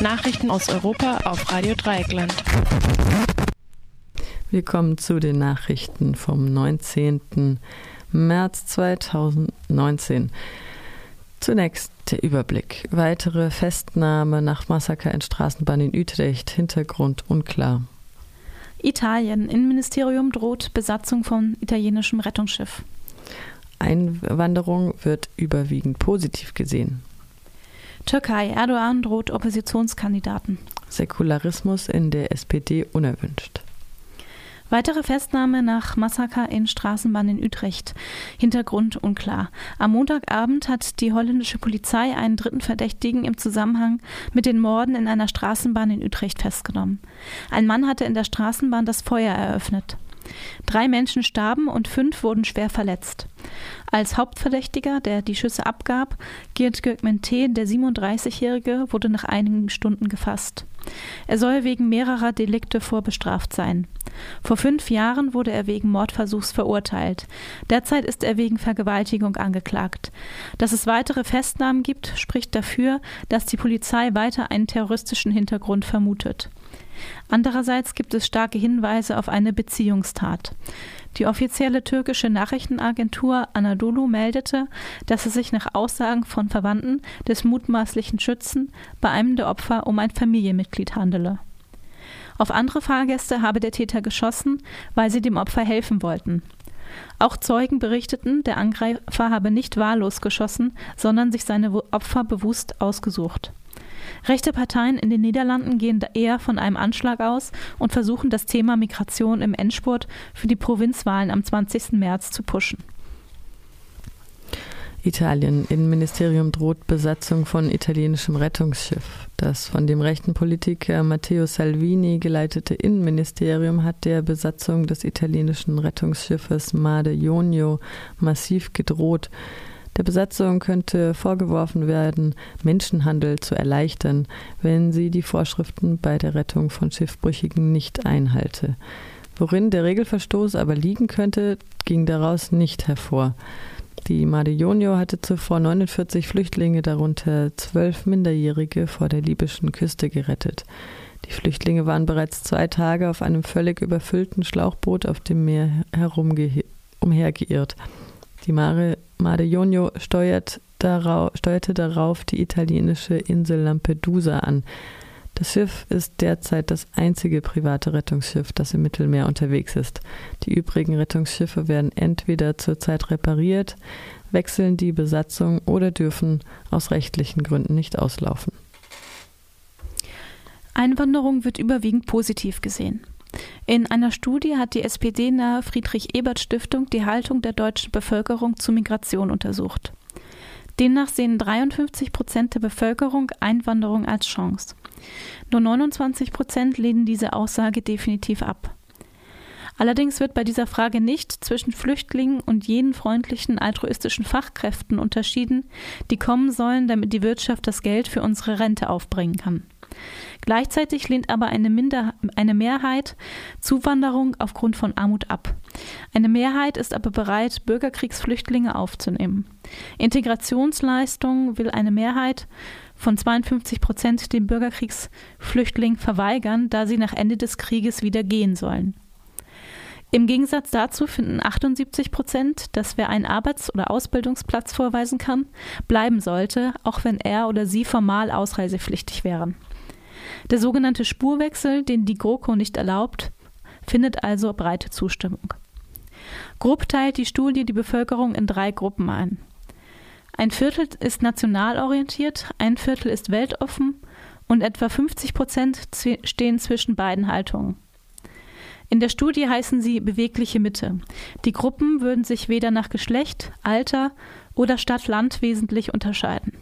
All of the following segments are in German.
Nachrichten aus Europa auf Radio Dreieckland. Willkommen zu den Nachrichten vom 19. März 2019. Zunächst der Überblick. Weitere Festnahme nach Massaker in Straßenbahn in Utrecht. Hintergrund unklar. Italien. Innenministerium droht Besatzung von italienischem Rettungsschiff. Einwanderung wird überwiegend positiv gesehen. Türkei. Erdogan droht Oppositionskandidaten. Säkularismus in der SPD unerwünscht. Weitere Festnahme nach Massaker in Straßenbahn in Utrecht. Hintergrund unklar. Am Montagabend hat die holländische Polizei einen dritten Verdächtigen im Zusammenhang mit den Morden in einer Straßenbahn in Utrecht festgenommen. Ein Mann hatte in der Straßenbahn das Feuer eröffnet. Drei Menschen starben und fünf wurden schwer verletzt. Als Hauptverdächtiger, der die Schüsse abgab, gilt Gökmen der 37-Jährige, wurde nach einigen Stunden gefasst. Er soll wegen mehrerer Delikte vorbestraft sein. Vor fünf Jahren wurde er wegen Mordversuchs verurteilt. Derzeit ist er wegen Vergewaltigung angeklagt. Dass es weitere Festnahmen gibt, spricht dafür, dass die Polizei weiter einen terroristischen Hintergrund vermutet. Andererseits gibt es starke Hinweise auf eine Beziehungstat. Die offizielle türkische Nachrichtenagentur Anadolu meldete, dass es sich nach Aussagen von Verwandten des mutmaßlichen Schützen bei einem der Opfer um ein Familienmitglied handele. Auf andere Fahrgäste habe der Täter geschossen, weil sie dem Opfer helfen wollten. Auch Zeugen berichteten, der Angreifer habe nicht wahllos geschossen, sondern sich seine Opfer bewusst ausgesucht. Rechte Parteien in den Niederlanden gehen eher von einem Anschlag aus und versuchen das Thema Migration im Endspurt für die Provinzwahlen am 20. März zu pushen. Italien. Innenministerium droht Besatzung von italienischem Rettungsschiff. Das von dem rechten Politiker Matteo Salvini geleitete Innenministerium hat der Besatzung des italienischen Rettungsschiffes Made Ionio massiv gedroht. Der Besatzung könnte vorgeworfen werden, Menschenhandel zu erleichtern, wenn sie die Vorschriften bei der Rettung von Schiffbrüchigen nicht einhalte. Worin der Regelverstoß aber liegen könnte, ging daraus nicht hervor. Die Made Jonio hatte zuvor 49 Flüchtlinge, darunter zwölf Minderjährige, vor der libyschen Küste gerettet. Die Flüchtlinge waren bereits zwei Tage auf einem völlig überfüllten Schlauchboot auf dem Meer herumgeirrt. Die Mare Jonio steuert darauf, steuerte darauf die italienische Insel Lampedusa an. Das Schiff ist derzeit das einzige private Rettungsschiff, das im Mittelmeer unterwegs ist. Die übrigen Rettungsschiffe werden entweder zurzeit repariert, wechseln die Besatzung oder dürfen aus rechtlichen Gründen nicht auslaufen. Einwanderung wird überwiegend positiv gesehen. In einer Studie hat die SPD-nahe Friedrich-Ebert-Stiftung die Haltung der deutschen Bevölkerung zu Migration untersucht. Demnach sehen 53 Prozent der Bevölkerung Einwanderung als Chance. Nur 29 Prozent lehnen diese Aussage definitiv ab. Allerdings wird bei dieser Frage nicht zwischen Flüchtlingen und jenen freundlichen altruistischen Fachkräften unterschieden, die kommen sollen, damit die Wirtschaft das Geld für unsere Rente aufbringen kann. Gleichzeitig lehnt aber eine, Minder eine Mehrheit Zuwanderung aufgrund von Armut ab. Eine Mehrheit ist aber bereit, Bürgerkriegsflüchtlinge aufzunehmen. Integrationsleistungen will eine Mehrheit von 52 Prozent den Bürgerkriegsflüchtlingen verweigern, da sie nach Ende des Krieges wieder gehen sollen. Im Gegensatz dazu finden 78 Prozent, dass wer einen Arbeits- oder Ausbildungsplatz vorweisen kann, bleiben sollte, auch wenn er oder sie formal ausreisepflichtig wären. Der sogenannte Spurwechsel, den die GroKo nicht erlaubt, findet also breite Zustimmung. Grob teilt die Studie die Bevölkerung in drei Gruppen ein. Ein Viertel ist national orientiert, ein Viertel ist weltoffen und etwa 50 Prozent stehen zwischen beiden Haltungen. In der Studie heißen sie bewegliche Mitte. Die Gruppen würden sich weder nach Geschlecht, Alter oder Stadt-Land wesentlich unterscheiden.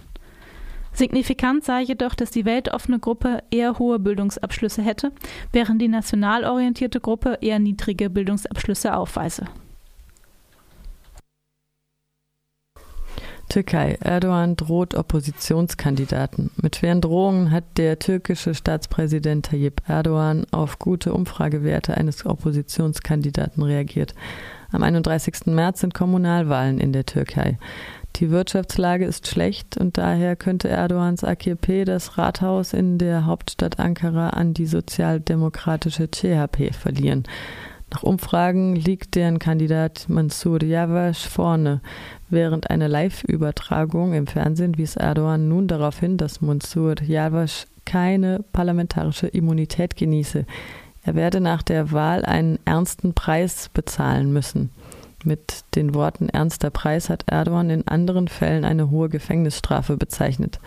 Signifikant sei jedoch, dass die weltoffene Gruppe eher hohe Bildungsabschlüsse hätte, während die national orientierte Gruppe eher niedrige Bildungsabschlüsse aufweise. Türkei. Erdogan droht Oppositionskandidaten. Mit schweren Drohungen hat der türkische Staatspräsident Tayyip Erdogan auf gute Umfragewerte eines Oppositionskandidaten reagiert. Am 31. März sind Kommunalwahlen in der Türkei. Die Wirtschaftslage ist schlecht und daher könnte Erdogans AKP das Rathaus in der Hauptstadt Ankara an die sozialdemokratische CHP verlieren. Nach Umfragen liegt deren Kandidat Mansour Yavash vorne. Während einer Live-Übertragung im Fernsehen wies Erdogan nun darauf hin, dass Mansour Yavash keine parlamentarische Immunität genieße. Er werde nach der Wahl einen ernsten Preis bezahlen müssen. Mit den Worten ernster Preis hat Erdogan in anderen Fällen eine hohe Gefängnisstrafe bezeichnet.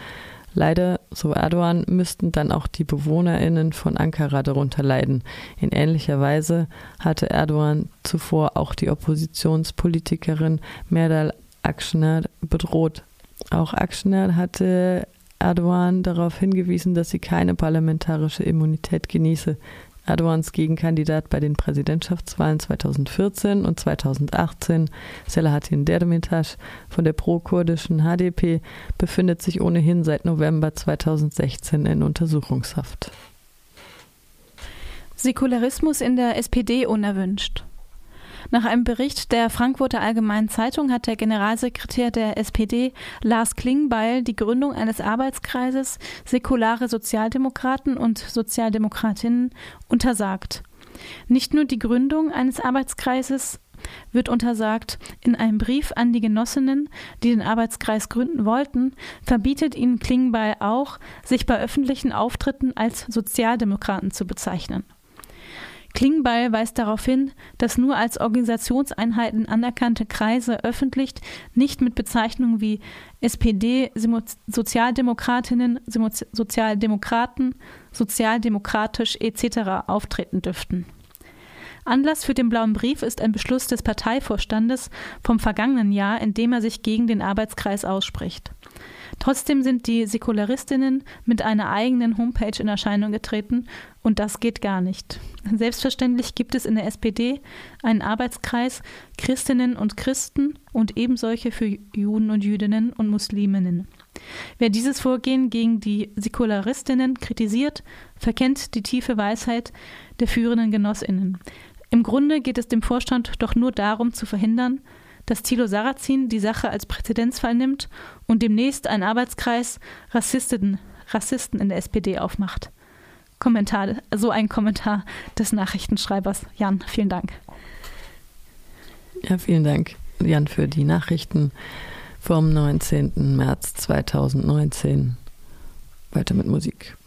Leider, so Erdogan, müssten dann auch die BewohnerInnen von Ankara darunter leiden. In ähnlicher Weise hatte Erdogan zuvor auch die Oppositionspolitikerin Merdal Akşener bedroht. Auch Akşener hatte Erdogan darauf hingewiesen, dass sie keine parlamentarische Immunität genieße. Erdogans Gegenkandidat bei den Präsidentschaftswahlen 2014 und 2018, Selahattin Demirtas von der pro-kurdischen HDP, befindet sich ohnehin seit November 2016 in Untersuchungshaft. Säkularismus in der SPD unerwünscht. Nach einem Bericht der Frankfurter Allgemeinen Zeitung hat der Generalsekretär der SPD, Lars Klingbeil, die Gründung eines Arbeitskreises Säkulare Sozialdemokraten und Sozialdemokratinnen untersagt. Nicht nur die Gründung eines Arbeitskreises wird untersagt. In einem Brief an die Genossinnen, die den Arbeitskreis gründen wollten, verbietet ihnen Klingbeil auch, sich bei öffentlichen Auftritten als Sozialdemokraten zu bezeichnen. Klingbeil weist darauf hin, dass nur als Organisationseinheiten anerkannte Kreise öffentlich nicht mit Bezeichnungen wie SPD, Sozialdemokratinnen, Sozialdemokraten, sozialdemokratisch etc. auftreten dürften. Anlass für den blauen Brief ist ein Beschluss des Parteivorstandes vom vergangenen Jahr, in dem er sich gegen den Arbeitskreis ausspricht. Trotzdem sind die Säkularistinnen mit einer eigenen Homepage in Erscheinung getreten und das geht gar nicht. Selbstverständlich gibt es in der SPD einen Arbeitskreis Christinnen und Christen und ebensolche für Juden und Jüdinnen und Musliminnen. Wer dieses Vorgehen gegen die Säkularistinnen kritisiert, verkennt die tiefe Weisheit der führenden Genossinnen. Im Grunde geht es dem Vorstand doch nur darum zu verhindern, dass Thilo Sarrazin die Sache als Präzedenzfall nimmt und demnächst einen Arbeitskreis Rassisten, Rassisten in der SPD aufmacht. Kommentar, so ein Kommentar des Nachrichtenschreibers. Jan, vielen Dank. Ja, vielen Dank, Jan, für die Nachrichten vom 19. März 2019. Weiter mit Musik.